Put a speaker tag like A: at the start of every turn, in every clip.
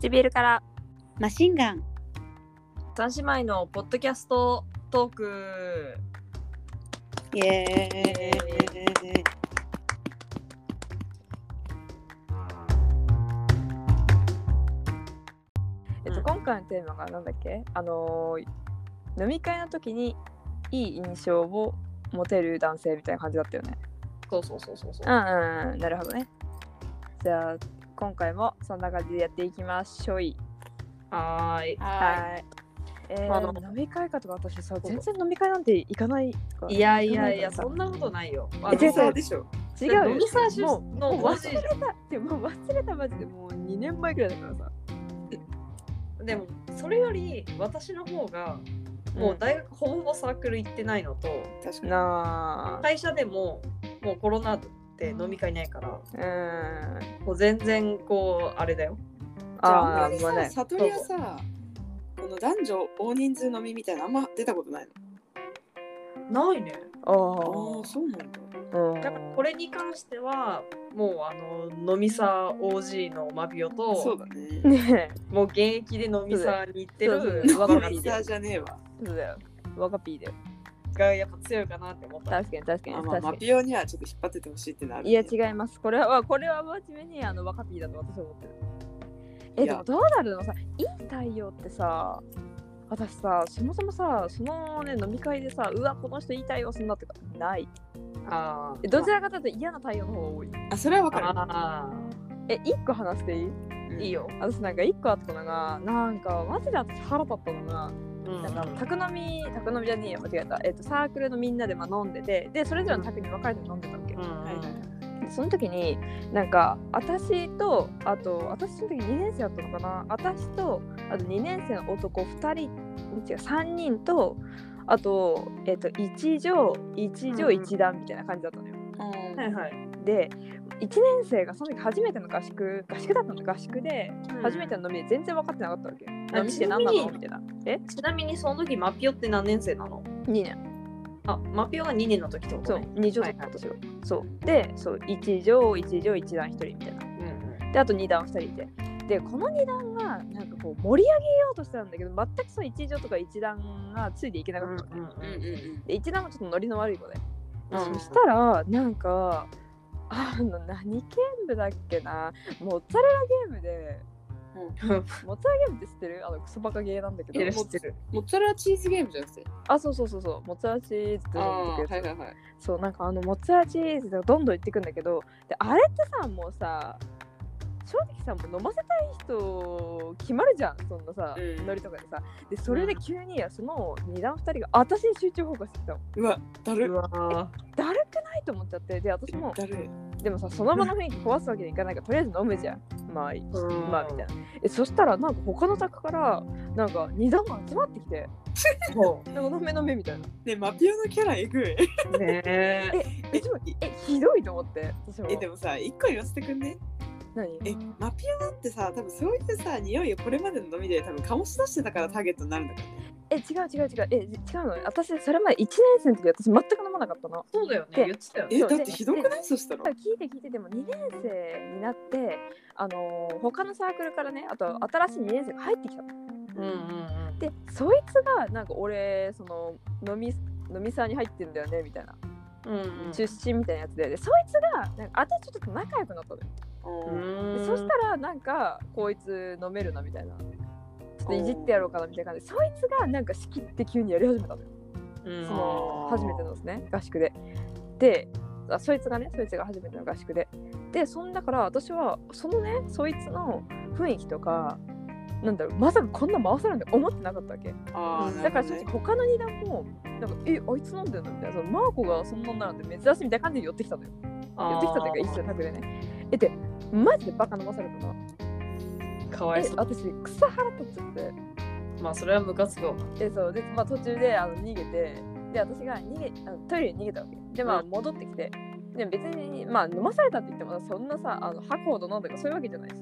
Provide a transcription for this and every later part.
A: 唇から。
B: マシンガン。
A: 三姉妹のポッドキャストトーク。
B: イエーイ。
A: えっと、
B: うん。
A: 今回のテーマがなんだっけ？あのー飲み会の時にいい印象を持てる男性みたいな感じだったよね。
C: そうそうそうそうそう。
A: うんうんうん。なるほどね。じゃあ今回もそんな感じでやっていきましょう。い
C: はーい。
A: はい。えー
C: あの
A: 飲み会かとか私さ全然飲み会なんて行かないから。
C: いやいやいやそんなことないよ。あの
A: え違う。違う
B: でしょ。
A: 違うよ。
C: 飲み会
A: もう
C: の
A: もう忘れた。でももう忘れたマジで。もう2年前くらいだからさ。
C: でもそれより私の方がもう大学ほぼほぼサークル行ってないのと、
B: 確かに。
A: なあ。
C: 会社でももうコロナで飲み会ないから。
A: うん。
C: もう全然こうあれだよ。
B: じゃあ、あんまりさ、
A: ね
B: 悟りはさ、この男女大人数飲みみたいなのあんま出たことない
C: ないね。
A: あ
B: の。ああ、そうなんだ。
A: あ
C: だからこれに関してはもうあの飲みさ OG のマビオと
B: そうだね。
C: もう現役で飲みさに行ってる若者
B: マスターじゃねえわ。
A: そうだよ。若ピーだよ
C: がやっぱ強いかなって思った。
A: 確かに確かに
B: あまあ、
A: 確かに。
B: マピオにはちょっと引っ張っててほしいってなる、
A: いや違います。これはこれは真面目にあの若ピーだと私は思ってる。えでもどうなるのさいい対応ってさ私さそもそもさそのね飲み会でさうわこの人いい対応すんなってかない。
C: あ
A: えどちらかというと嫌な対応の方が多い。
B: あ、それはわ
C: ー
B: かる。
C: あ
A: え一個話していい？
B: うん。
C: ーいい。よ、
A: 私なんか一個あったのがなんかマジで私腹立ったのが
C: うん
A: なんか宅飲み宅飲みじゃねえや間違えた、えっとサークルのみんなでまあ飲んでてでそれぞれの宅に分かれて飲んでたわけ、
C: うん
B: はいはい。
A: でその時になんか私とあと私その時2年生だったのかな。私とあと2年生の男2人違う3人とあとえっ、と1乗1乗1段みたいな感じだったのよ、
B: うん。
C: はいはい。
A: で1年生がその時初めての合宿合宿だったの合宿で。初めての飲みで全然分かってなかったわけ、
C: あ
A: 飲みって何なの？みたいなえ
C: ちなみにその時マピオって何年生なの
A: ？2年。
C: あマピオが2年の時ってこ
A: そう
C: とね
A: 2乗だった私は、そう。でそう1乗1乗1段1人みたいな。
C: うん
A: であと2段2人いて。でこの2段がなんかこう盛り上げようとしてたんだけど全くその1乗とか1段がついていけなかったのね、
C: うん
B: うんうん
A: で1段もちょっとノリの悪い子で、
C: うん。
A: そしたらなんかあの何ゲームだっけな。モッツァレラゲームで
C: うん
A: モッツァレラゲームって知ってる？あのクソバカゲーなんだけど。
C: 知ってる。
B: モッツァレラチーズゲームじゃなくて。
A: あそうそうそうそう。モッツァレラチーズって
B: あ
A: 飲んでくやつ
B: あ、はいはいはい。
A: そうなんかあのモッツァレラチーズでどんどんいってくんだけど。であれってさもうさ正直さもう飲ませたい人決まるじゃんそんなさ、
B: うん。
A: ノリとかでさ。でそれで急にその2段2人が私に集中フォーカスしてきたの。
B: うわ、だる
C: う。わ
A: だるくないと思っちゃって。で私も
B: だる。
A: でもさその場の雰囲気壊すわけにいかないからとりあえず飲むじゃん。まあいい。
C: うん。
A: まあみたいな。えそしたらなんか他の宅からなんか2段が集まってきて。
C: そ
A: なんか飲め飲めみたいな。
B: ね、マピオのキャラえぐい。
C: うねえ。
A: えちょえひどいと思って私も。
B: え、でもさ、一個言わせてくんね。
A: 何？
B: え、マピオだってさ、多分そういうさ、匂いをこれまでの飲みで多分醸し出してたからターゲットになるんだからね。
A: え違う違う違う。え違うの？私それまで1年生の時私全く飲まなかったの。
C: そうだよね。
A: で
C: 言ってたよね。
B: え、だってひどくない？そしたら。
A: 聞いて聞いてでも2年生になってあのー他のサークルからねあと新しい2年生が入ってきたの。
C: うんうんうん。
A: でそいつがなんか俺その飲み飲みサーに入ってんだよねみたいな
C: うんうん。
A: 出身みたいなやつででそいつがなんか私とちょっと仲良くなったのよ
B: うん。
A: でそしたらなんかこいつ飲めるなみたいな。ちょっといじってやろうかなみたいな感じでそいつがなんか仕切って急にやり始めたのよ。
C: うん。
A: その初めてのですね。合宿で。であそいつがねそいつが初めての合宿で。でそんだから私はそのねそいつの雰囲気とかなんだろうまさかこんな回されるんだ思ってなかったわけ。だから正直他の二段もなんかえあいつ飲んでんのみたいなそのマーコがそんなんなんて珍しいみたいな感じで寄ってきたのよ。寄ってきたというか一緒に宅でね。えでマジでバカ飲まされたの。え
C: かわいそう。
A: 私草腹立っちゃって。
C: まあそれはムカつくわ。
A: でそう。で、まあ、途中であの逃げてで私が逃げあのトイレに逃げたわけ。でまあ
C: うん。
A: 戻ってきて。で別にまあ飲まされたって言ってもそんなさあの吐くほど飲んだとかそういうわけじゃないし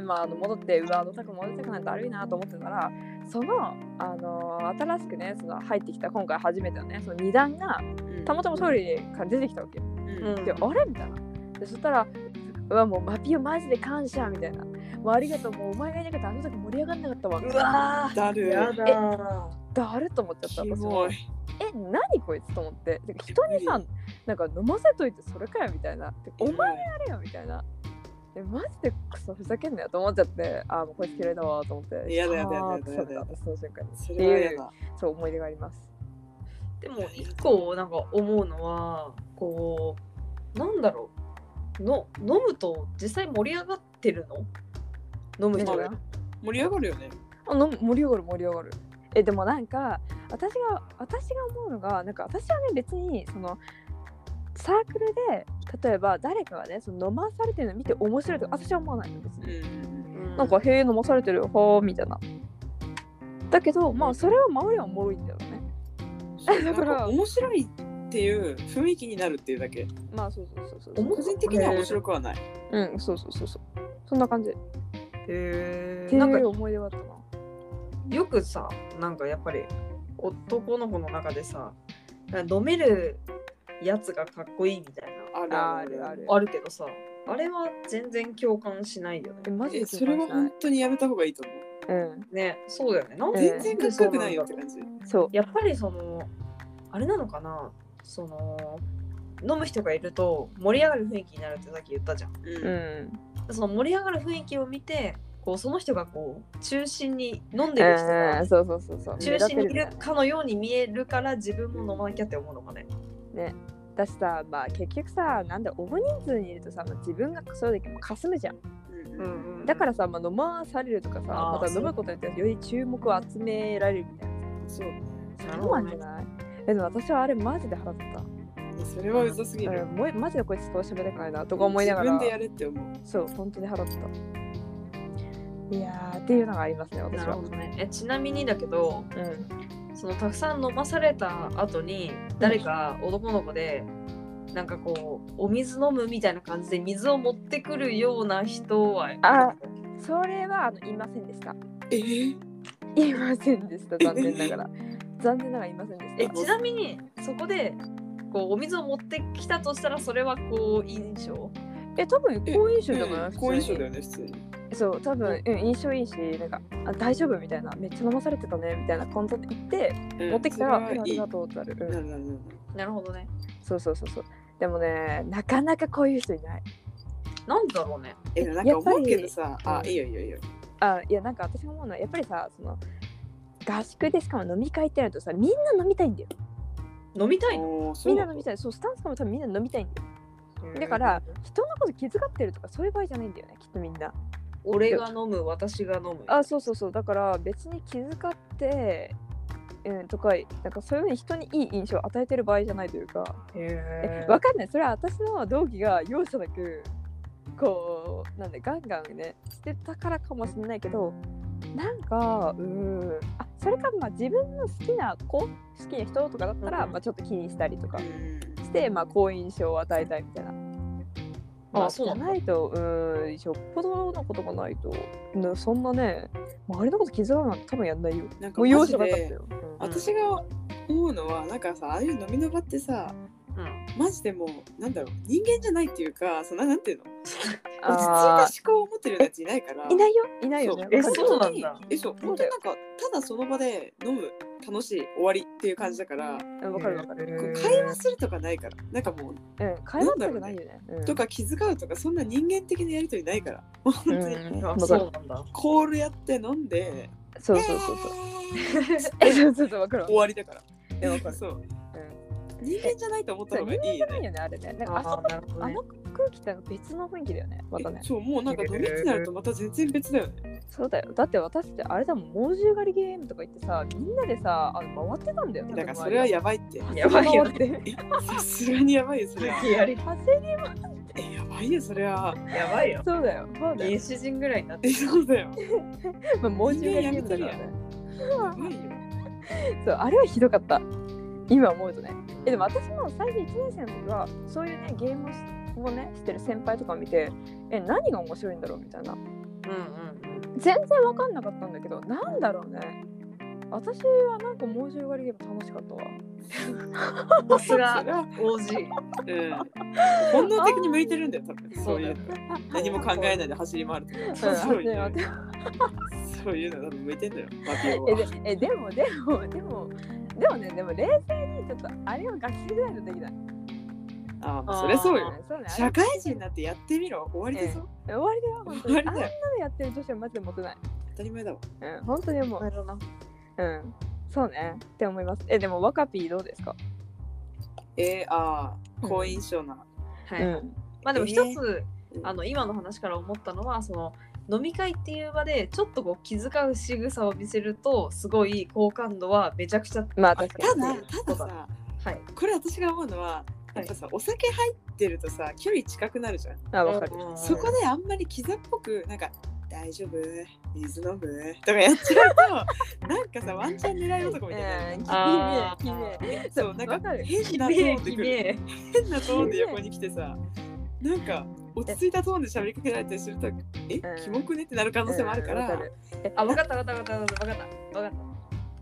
A: まああの戻ってうわあのタク戻りたくないと悪いなと思ってたらそのあの新しくねその入ってきた今回初めてのねその2段が
B: うん。
A: たまたまトイレから出てきたわけ
B: うん
C: うん。
A: であれ？みたいな。でそしたらうわもうマピオマジで感謝みたいな。もうありがとう。もうお前がいなかったらあの時盛り上がんなかったわ。
C: うわ
B: だる。
C: ー。やだ
A: だると思っちゃった
B: キ
A: 私もえ何こいつと思って。人にさなんか飲ませといてそれかよみたいな。お前やれよみたいなえマジでクソふざけんなよと思っちゃってあーもうこいつ嫌いだわと思って。
B: やだやだやだ
A: あーってされた
B: やだやだ
A: その瞬間に。
B: それは嫌だ。
A: そう思い出があります。
C: でも一個なんか思うのはこうなんだろう。の飲むと実際盛り上がってるの？飲む人が。
B: 盛り上がるよね。
A: あの盛り上がる盛り上がる。えでもなんか私が私が思うのがなんか私はね別にそのサークルで例えば誰かがねその飲まされてるの見て面白いとか私は思わないの別
B: う
A: に、
B: ん
A: なんか「へえ飲まされてるよはあ」みたいな。だけどまあそれは周りはおもろいんだよね。だから
B: 面白いっていう雰囲気になるっていうだけ。
A: まあそうそうそうそう
C: 面
B: 個人的には面白くはない。
A: うんそうそうそうそう。そんな感じ。っ
C: へ
A: てい
C: なんか
A: う思い出があったな。
C: よくさなんかやっぱり男の子の中でさ飲めるやつがかっこいいみたい
B: ある
A: ある。ある
C: なあるけどさあれは全然共感しないよね。
A: えマジで？
B: えそれは本当にやめた方がいいと思う。
A: うん。
C: ねそうだよね。なん。
B: 全然かっこよくないよって感じ。
A: そう。
C: やっぱりそのあれなのかな？その飲む人がいると盛り上がる雰囲気になるってさっき言ったじゃん。
B: う
A: うん。ん
C: その盛り上がる雰囲気を見てこうその人がこう中心に飲んでる人が
A: うんそうそうそうそう。
C: 中心にいるかのように見えるから自分も飲まなきゃって思うのかね。
A: ねだしさまあ結局さなんだ大人数にいるとさ、まあ、自分がそうだけどかすむじゃん。
B: うん
A: だからさ、まあ、飲まされるとかさまた飲むことによってより注目を集められるみたいな。
B: そう。
A: そうなんじゃない？えでも私はあれマジで腹立った。
B: それはうざすぎる。
A: うんもうマジでこいつと喋れないなとか思いながら。
B: 自分でやれって思う。
A: そう本当に腹立った。いやーっていうのがありますね私は。
C: なるほどね。えちなみにだけど
A: うん。
C: そのたくさん飲まされた後に誰か男の子でなんかこうお水飲むみたいな感じで水を持ってくるような人は
A: あそれはあのいませんでした。
B: え？ー
A: いませんでした残念ながら。残念ながらいませんでした。
C: えちなみにそこでこうお水を持ってきたとしたらそれはこう印象？
A: え多分好印象じゃない、
B: うん好印象だ
A: よ
B: よね普通に
A: そう多分、うん、印象いいしなんかあ大丈夫みたいなめっちゃ飲まされてたねみたいな感じで言って持ってきたら、うん、ありがとうってなる、うん。
B: なるなるなる
C: なるほどね。
A: そうそうそうそう。でもねなかなかこういう人いない。
C: なんだろうね。
B: えなんか思うけどさ
A: やっぱり
B: あいいよいいよいいよ。
A: あいやなんか私が思うのはやっぱりさその合宿でしかも飲み会ってなるとさみんな飲みたいんだよ。
C: 飲みたいの？
A: みんな飲みたい。そうスタンスかも多分みんな飲みたいんだよ。だから人のこと気遣ってるとかそういう場合じゃないんだよねきっとみんな
C: 俺が飲む私が飲む。
A: あそうそうそう。だから別に気遣ってうんとかなんかそういうふうに人にいい印象を与えてる場合じゃないというか。え
C: へ
A: わかんない。それは私の同期が容赦なくこうなんでガンガンねしてたからかもしれないけどなんかうーんあそれかまあ自分の好きな子好きな人とかだったら、
C: うん。
A: まあ、ちょっと気にしたりとか
B: うん。
A: して、まあ、好印象を与えたいみたいな。まあ、
C: そう
A: じゃないとうーんしょっぽどのことがないとねそんなね周りのこと気遣うなんて多分やんないよ。
B: なんか
A: もう容赦なかったよ。うん
B: 私が思うのはなんかさああいう飲みの場ってさ
C: うん。
B: マジでもうなんだろう人間じゃないっていうかそんななんていうの？落ち
A: あ
B: 着いた思考を持ってるやついないから。
A: ーいないよ。いないよね。
C: えそうなんだ。
B: えそう。本当になんかただその場で飲む楽しい終わりっていう感じだから。
A: うんわかるわかる。
B: 会話するとかないから。なんかもう
A: うん、会話とかないよね。うん。
B: とか気遣うとかそんな人間的なやりとりないから。本当に。
A: うん。
C: そうなんだ。
B: コールやって飲んで
A: そうそうそうそう。
B: えー。
A: え、そうそうそう、わかるわ
B: 終わりだから。
A: えわかる。
B: そう。
A: うん
B: 人間じゃないと思った方がいいよね
A: ないよね、あれね。なんかあそこ
C: あね
A: あの空気って別の雰囲気だよね、またね
B: え。そうもうなんか飲みってなるとまた全然別だよね
A: そうだよ。だって私ってあれだもん、猛獣狩りゲームとか言ってさ、みんなでさ、あの回ってたんだよ。
B: だからそれはやばいって
C: やばいよ
A: って
B: えさすがにやばいよそれは
C: やり
A: 走り
B: えやばいよそれは
C: やばいよ。
A: そうだよ。そうだよ。
C: 原始人ぐらいになって
B: えそうだよ
A: まあ、猛獣狩りゲームだからね。
B: やばいよ
A: そう、あれはひどかった。今思うとね。え、でも私も最初1年生の時は、そういうね、ゲームをね、してる先輩とかを見て、え、何が面白いんだろうみたいな。
C: うんうんうん。
A: 全然わかんなかったんだけど、なんだろうね。私はなんか猛獣狩りゲーム楽しかったわ。
C: さすが
B: それは
C: OG。
B: うん。本能的に向いてるんだよ、多分。
C: そ
B: うういうの。何も考えないで走り回るとか。
A: うん
B: そういうそういうの多分向いてんだよ。
A: えでえでもでもでもでもねでも冷静にちょっとあれは学生ぐらいのできない。
B: ああ、そりゃそうよ。
A: んそうね。あ
B: 社会人になってやってみろ。終わりだぞ。
A: れ終わりだよ本当に。あんな。のやってる女子はマジでモテない。
B: 当たり前だわ。
A: うん本当に思う。
C: なるほどな。
A: うんそうねって思います。えでも若ピーどうですか？
B: えー、ああ、好印象な。
C: はい。
A: うん
C: まあでも一つ、
B: うん
C: あの今の話から思ったのはその飲み会っていう場でちょっとこう気遣う仕草を見せるとすごい好感度はめちゃくちゃ
A: まあ確か
B: ただ。たださ、
C: はい。
B: これ私が思うのは、やっぱさ、お酒入ってるとさ、距離近くなるじゃん。
A: あわかる。
C: うん
B: そこであんまりキザっぽく、なんか、大丈夫？水飲む？とかやっちゃうと、なんかさ、ワンチャン狙い男みたいにな
A: きめえきめえ。
B: そう、なんか変なト
C: きめえ
B: ーンで。変なトーンで横に来てさ、なんか落ち着いたトーンで喋りかけられたりすると、え、キモくねってなる可能性もあるから、
A: うんわかる
C: あ、わかったわかったわかったわかったわかっ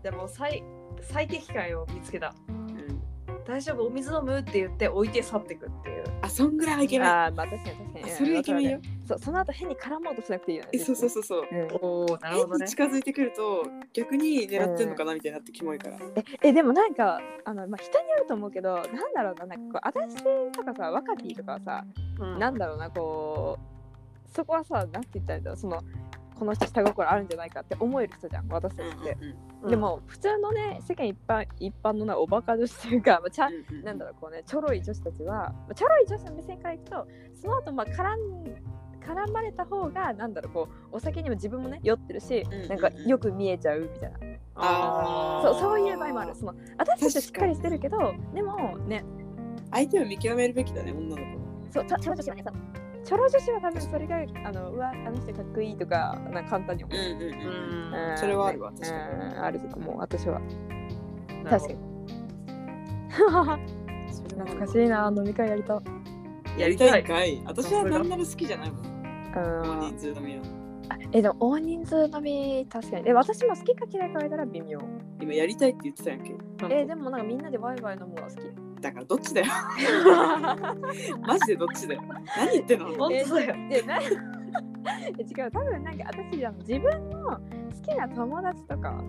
C: た。でも最最適解を見つけた。
B: うん
C: 大丈夫？お水飲む？って言って置いて去ってくっていう。
B: あ、そんぐらいはいけない。
A: あーまあ確かに確かに。
B: あそれいけないよ。
A: そうその後変に絡もうとしなくていいよね。
B: え、そうそうそうそう。
A: うん
C: おお、なるほどね
B: 変に。近づいてくると逆に狙ってんのかなみたいになってキモいから。
A: ええでもなんかあの、まあ、人によると思うけどなんだろうななんかこう私とかさ若ピーとかはさ、
C: うん
A: なんだろうなこうそこはさなんて言ったらいいんだろうそのこの人下心あるんじゃないかって思える人じゃん私たちって、
C: うん
A: でも普通のね世間一般一般のなおバカ女子というか、まあ、ちゃん
B: うんうん
A: なんだろうこうねちょろい女子たちは、まあ、ちょろい女子の目線からいくとその後まあ絡ん絡まれた方がなんだろうこうお酒にも自分もね酔ってるし、
B: うんうんうん。
A: なんかよく見えちゃうみたいな。
B: あ
A: そうそういう場合もある。その私たちしっかりしてるけどでもね。
B: 相手を見極めるべきだね女の子。
A: そうちょちょろ女子はねそう。ちょろ女子は多分それがあのうわあの人かっこいいとかなんか簡単に思う、
B: うんうん
C: う
A: うん。
C: ん。
B: それはあるわ
A: ね
B: 確かに。
A: うんあると思う私は。確かに。懐かしいな飲み会やりたう
B: やりたいんかい。私はなんなら好きじゃないもん。大
A: ん
B: 人数飲みは。
A: あえでも大人数飲み確かにえ私も好きか嫌いか言われたら微妙
B: 今やりたいって言ってたやんけ。
A: えでもなんかみんなでワイワイ飲むのが好き
B: だからどっちだよ。マジでどっちだよ。何言ってんの？
C: 本当だよ。
A: でな え違う多分なんか私あの自分の好きな友達とか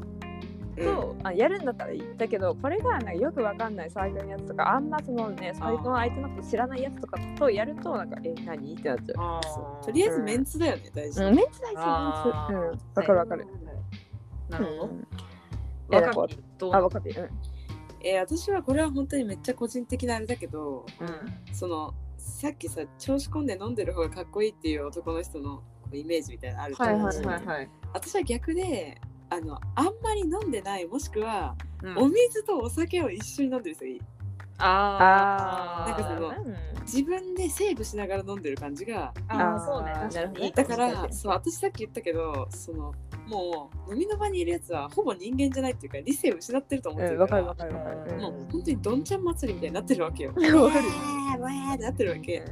A: と、あやるんだったらいい。だけどこれがなんかよくわかんないサークルのやつとかあんまそのねサー。クルの相手のこと知らないやつとかとやるとなんかえ何？ってなっちゃ
B: う。とりあえずメンツだよね、大事。
A: う、うん、メンツ大事メンツ。うんわかるわかる、
C: なるほど。
A: うん。
C: 若きどう
A: あわかるうん。
B: えー私はこれは本当にめっちゃ個人的なあれだけど、
C: うん。
B: そのさっきさ調子込んで飲んでる方がかっこいいっていう男の人のこうイメージみたいなのあると
C: はい
B: 思うし
C: はいはいはい。
B: 私は逆であのあんまり飲んでないもしくは、
C: うん。
B: お水とお酒を一緒に飲んでる人がいい
C: ああ。
B: なんかその
A: うん。
B: 自分でセーブしながら飲んでる感じが
C: ああ、そうね。
A: あー。
C: 確かに
A: なるほどね
B: だからそう私さっき言ったけどそのもう飲みの場にいるやつはほぼ人間じゃないっていうか理性を失ってると思って
A: うん
B: るか、
A: わからるわかるわかる。
B: もう本当にどんちゃん祭りみたいになってるわけよ。
A: わかる。
B: わーわーってなってるわけ。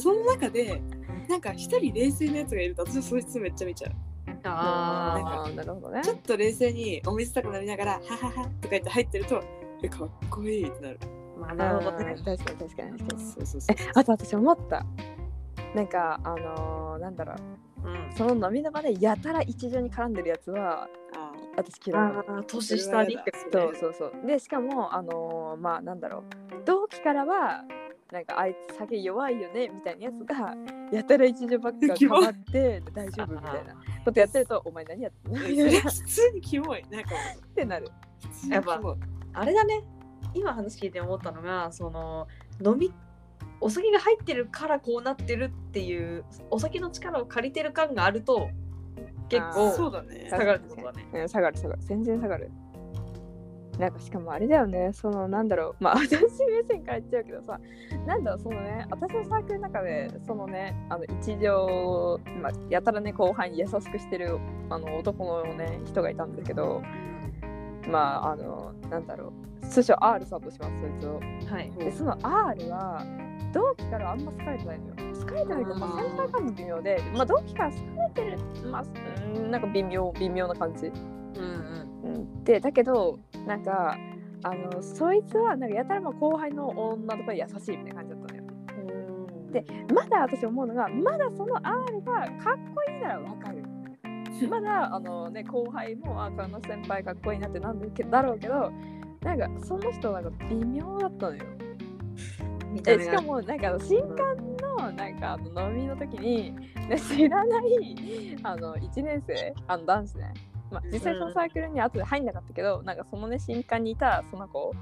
B: その中でなんか一人冷静なやつがいると私はそいつめっちゃ見ちゃう。
C: あ
A: あーなるほどね
B: ちょっと冷静にお水とか飲みながら「ははは」とか言って入ってるとえかっこいいってなる。
C: あ。まあ、なるほどね。
A: うん確かに確かに確かに
B: そうそうそう
A: え。あと私思ったなんかあのーなんだろう
C: うん。
A: その飲みの場でやたら一助に絡んでるやつは
B: あ
A: 私嫌い
C: ああ、年下にって
A: そうそうそうでしかもあのーまあなんだろう同期からはなんかあいつ酒弱いよねみたいなやつがやたら一助ばっかかまって大丈夫みたいな。ことやってるとお前何やってんの？
B: 普通にキモい。なんかも
A: てなる。
C: やっぱあれだね。今話聞いて思ったのが、その飲みお酒が入ってるからこうなってるっていうお酒の力を借りてる感があると結構
B: そうだね。
C: 下がるってことだね。
A: うん、下がる下がる。全然下がるなんかしかもあれだよね。そのなんだろう。まあ私目線から言っちゃうけどさ。なんだろうそのね私のサークルの中でそのねあの一条、まあ、やたらね後輩に優しくしてるあの男のね人がいたんだけどまああのなんだろう。通称 R さんとしますそいつを。
C: はい。
A: でその R は同期からあんま好かれてないのよ。好かれてないけど、まあ、先輩からも微妙で、まあ、同期から好かれてるまあうんなんか微妙微妙な感じ。
C: うん
A: でだけどなん。かあのそいつはなん。かやたらま後輩の女とかに優しいみたいな感じだったのよでまだ私思うのがまだその R がかっこいいならわかるまだあのね後輩もあこの先輩かっこいいなってなん。だけだろうけどなん。かその人なん。か微妙だったのよえしかもなん。か新刊のなん。かあの飲みの時に、ね、知らないあの1年生あの男子ね、まあ、実際そのサークルに後で入んなかったけど、なんかそのね新刊にいたその子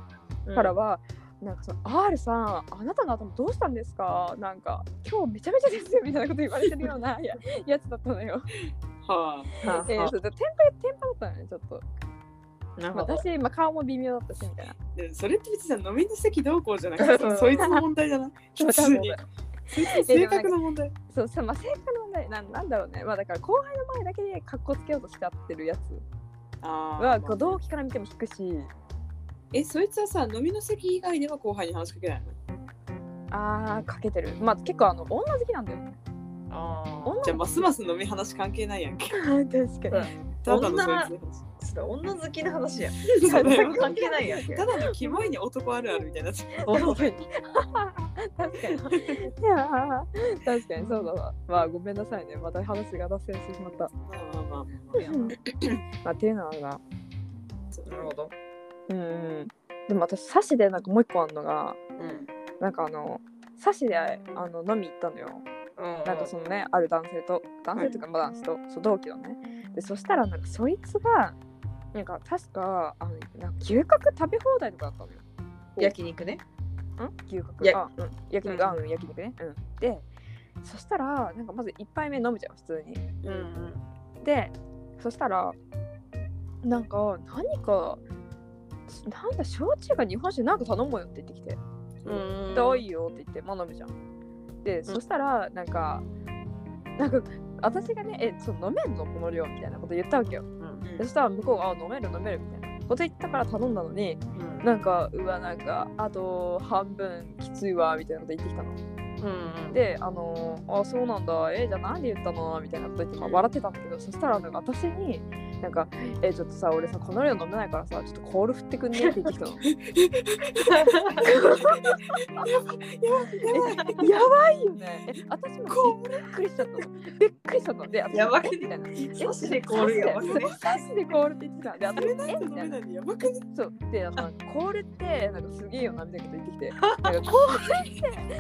A: からは、なんかその R さんあなたの頭どうしたんですか？なんか今日めちゃめちゃですよみたいなこと言われてるような ややつだったのよ。
B: は
C: は
A: えー、そうでテンパテンパだったのよねちょっと。私、まあ、顔も微妙だったしみたいな。
B: それって別にさ飲みの席どうこうじゃなくて さそいつの問題じゃない？普通に 性格の問題。
A: そうさ、まあ、性格の問題。なんなんだろうね。まあだから後輩の前だけでかっこつけようとしちゃってるやつ
B: あー
A: はこう同期から見ても引くし、
B: えそいつはさ飲みの席以外では後輩に話しかけないの？
A: ああ、かけてる。まあ結構あの女好きなんだよ。
C: あ
A: 女
B: じゃあますます飲み話関係ないやんけ。
A: 確かに。
B: ただのそいつの
C: 女
B: 話。
C: 女好きな話や。
B: そうだよ。
C: 関係ないやんけ。
B: ただのキモいに男あるあるみたいな
A: 確かに。確かに。いやー確かにそうだわ。まあごめんなさいね。また話が脱線してしまった。
B: まあまあまあま
A: まあ っていうのはな。
C: なるほど
A: うんうん。でも私、サシでなんかもう一個あるのが、
C: うん
A: なんかあの、サシであの飲み行ったのよ。なんかそのね、ある男性と、男性とか、まあ男子と、そう同期のね。で、そしたら、なんかそいつが、なんか確か、あのなんか牛角食べ放題とかだったのよ。
C: 焼肉ね
A: ん牛角？
C: や
A: あ、うん、焼肉、あ、うん、焼肉ね。うん。で、そしたら、なんかまず1杯目飲むじゃん、普通に。
C: うん
A: で、そしたら、なんか、何か、なんだ、焼酎か日本酒なんか頼もうよって言ってきて。
C: うんうん
A: で、おいよって言って、まあ飲むじゃん。で、そしたら、なんか、なんか、私がね、え、そう飲めんの？この量みたいなこと言ったわけよ。
C: うん
A: でそしたら向こうが、あ、飲める飲めるみたいなこと言ったから頼んだのに、
C: うん。
A: なんか、うわ、なんか、あと半分きついわ、みたいなこと言ってきたの。
C: うん
A: で、あのーあ、そうなんだ、え、じゃあなんで言ったの？みたいなこと言って、まあ、笑ってたんだけど、そしたら、なんか私に、なんか、え、ちょっとさ、俺さ、この量飲めないからさ、ちょっとコール振ってくんね？って言ってきたの。えやばいよね。え、私もびっくりしちゃったの。びっくりしちゃったの。で、私
C: やばくね
A: えみたいな。え
C: サシでコールやばくね？
A: でコールって言ってた。で、私、えみたいな。
B: やばくね？
A: そうであのコールってなんかすげえよなみたいなこと言ってきて なんかコール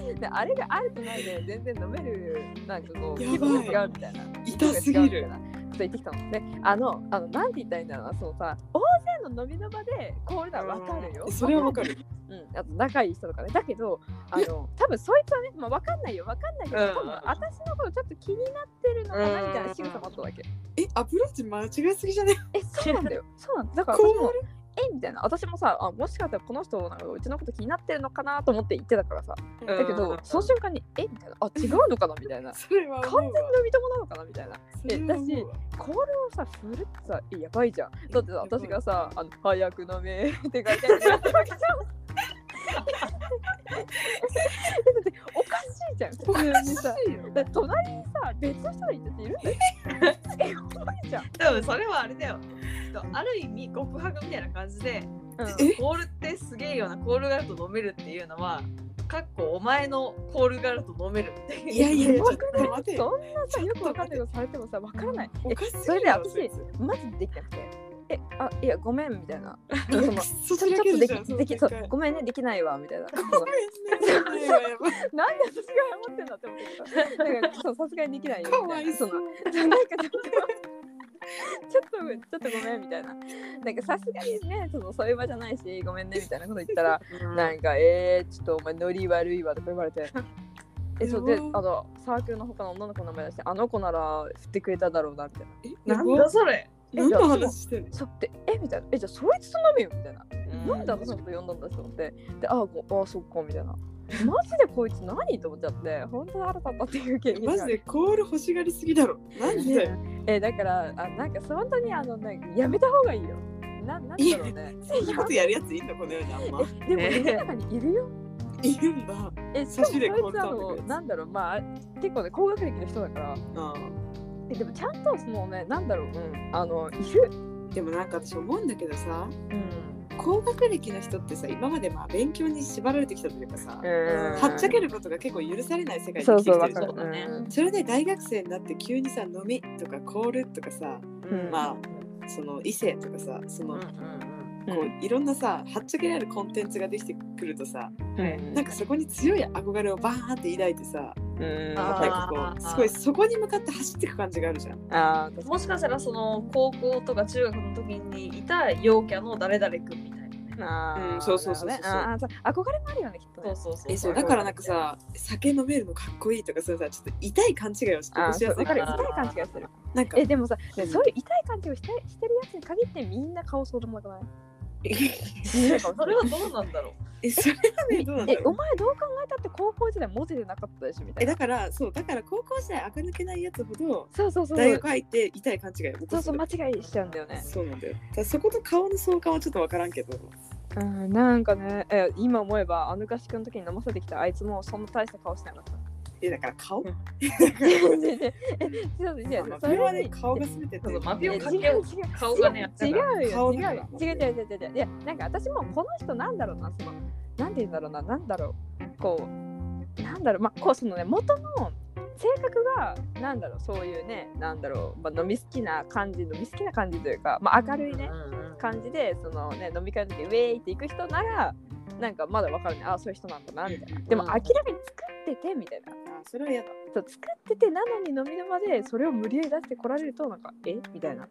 A: ってであれがあるとないで全然飲めるなんかこう気分が違うみたいな
B: 痛すぎる
A: と言ってきたのであのあのなんて言ったらいいんだろうなそのさ大勢の飲みの場でコールならわかるよ。
B: それはわかる。
A: うん、あと仲いい人とかね。だけどあの多分そいつはね、まあ、わかんないよ。わかんないけど、
C: うん。
A: 多分私のことちょっと気になってるのかなみたいな仕草もあったわけ、
B: えアプローチ間違いすぎじゃね？
A: えそうなんだよ。そうなんだ。だから
B: コー
A: 私もえみたいな。私もさあもしかしたらこの人なんかうちのこと気になってるのかなと思って言ってたからさ。だけど、その瞬間にえみたいな。あ違うのかな？みたいな。完全に飲み友なのかな？みたいな。
B: それは思うわ。
A: コールをさ振るってさえやばいじゃん。だってさ私がさあの早く飲め。って書いてあるやつだけじゃんえだっておかしいじゃん。普通にさ隣にさ別の人がいたっているんだよ。えやばいじゃん、
C: 多分それはあれだよある意味告白みたいな感じで
A: うん。
B: え
C: コールってすげえよなコールがあると飲めるっていうのはかっこお前のコールがあると飲めるっていう。
B: いやいやちょっと待て
A: そんなさよくわかんない。ことされてもさわからないえ
B: おかしい
A: それで私マジでできなくて。えあいやごめんみたいな。その
B: そ
A: ちょっとできできそう
B: ご
A: ごめんねできないわみたいな。その
B: めんね
A: なんで私が謝ってんだって思ってた。だからそうさすがにできないよ
B: か
A: みたいな。そのなんかちょっと ちょっとちょっとごめんみたいな。なんかさすがにねそのそういう場じゃないしごめんねみたいなこと言ったら なんかえー、ちょっとお前ノリ悪いわとか言われて。えそうであのサークルの他の女の子の名前出してあの子なら振ってくれただろうなみたいな。
B: え
C: なんだそれ。
B: 何の話してんの？
A: そうでえみたいな。えじゃあそいつと飲めよみたいななんで私のこと呼んだんだと思って。であごあそっかみたいな。マジでこいつ何と思っちゃって。本当に腹立ったっていう経験が
B: マジでコール欲しがりすぎだろ。なんで？
A: えだからあなんか本当にあのなんかやめた方がいいよ。ななんだろうね。
B: そんなことやるやついんの？この世にあんま。
A: えでも世の中にいるよ。
B: いるんだ。
A: えしかもそいつは
B: 頼んでくるやつ。
A: もうなんだろう。まあ結構ね高学歴の人だから。でもちゃんとそのねなんだろう。うん。あのいる。
B: でもなんか私思うんだけどさ。
C: うん
B: 高学歴の人ってさ今までまあ勉強に縛られてきたというかさ、
A: うん。
B: はっちゃけることが結構許されない世界に生きてきてる
C: ね。
A: うん。
B: それで大学生になって急にさ飲みとかコールとかさ
A: うん。
B: まあその異性とかさその、
C: うんうん
B: こういろんなさはっちゃけられるコンテンツができてくるとさ
A: うん
B: なんかそこに強い憧れをバーンって抱いてさ
A: うん。
C: あ
B: なんかこうすごいそこに向かって走っていく感じがあるじゃん。
A: あ
C: もしかしたらその高校とか中学の時にいた陽キャの誰々君みたいなね。
A: あー
B: うんそうそうそう。そう
A: ね。あ憧れもあるよねきっとね。
C: そうそうそう
B: えそうだからなんかさ酒飲めるのかっこいいとかそうさちょっと痛い勘違いをして
A: あ
B: ほしいか
A: ーそうわからる。痛い感じがする。
B: なんか。
A: えでもさ、
B: うん
A: そういう痛い感じをしてしてるやつに限ってみんな顔そうでもなくない？
C: それはどうなんだろう。
B: えそれはねどうなんだろう。
A: えお前どう考えたって高校時代モテてなかったでしょみたいな。
B: えだからそうだから高校時代垢抜けないやつほど
A: そうそうそう。
B: 大学入って痛い勘違いを起こす。
A: そうそう間違いしちゃうんだよね。
B: そうなんだよ。だからそこと顔の相関はちょっとわからんけど。
A: うんなんかねえ今思えばあの合宿の時に飲ませてきたあいつもそんな大した顔してなかった
B: えだから顔？
C: うん。
B: だ
A: 違う違う違うえそれ
B: は
A: に
B: ね顔が全て
C: そうマピオかけ顔がね
A: 違う違うよ
B: 顔
A: 違うよ
B: だから。
A: 違う違う違う違う違う。いやなんか私もこの人なんだろうなそのなんて言うんだろうななんだろう。こうなんだろう。まあこうそのね元の性格がなんだろう。そういうねなんだろう、まあ、飲み好きな感じ飲み好きな感じというか、まあ、明るいね感じでそのね飲み会の時ウェイって行く人ならなんかまだわかるね。あそういう人なんだなみたいな。でも
C: うん
A: 明らかに作っててみたいな。
B: あそれは嫌だ。
A: そう作っててなのに飲みの場でそれを無理やり出してこられるとなんかえ？みたいな。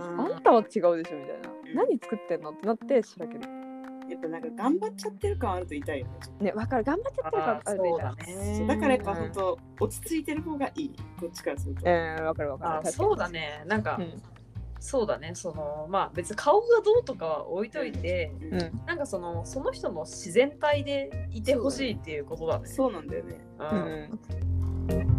B: うん。
C: うん
A: あんたは違うでしょみたいな。
B: うん。
A: 何作ってんの？ってなってしらける。
B: やっぱなんか頑張っちゃってる感あると痛いよね
A: ねわかる。頑張っちゃってるから
C: あーそうだ
B: そう
C: ね。
B: だからやっぱ
A: うん
B: 本当落ち着いてる方がいい。こっちからすると、
A: えー、わかるわかる。
C: あそうだね。なんか、
A: うん
C: そうだね。そのまあ別に顔がどうとかは置いといて、
B: うん
A: うん
C: なんかそのその人の自然体でいてほしいっていうことだね。
B: そうなんだよね
C: う
A: うんん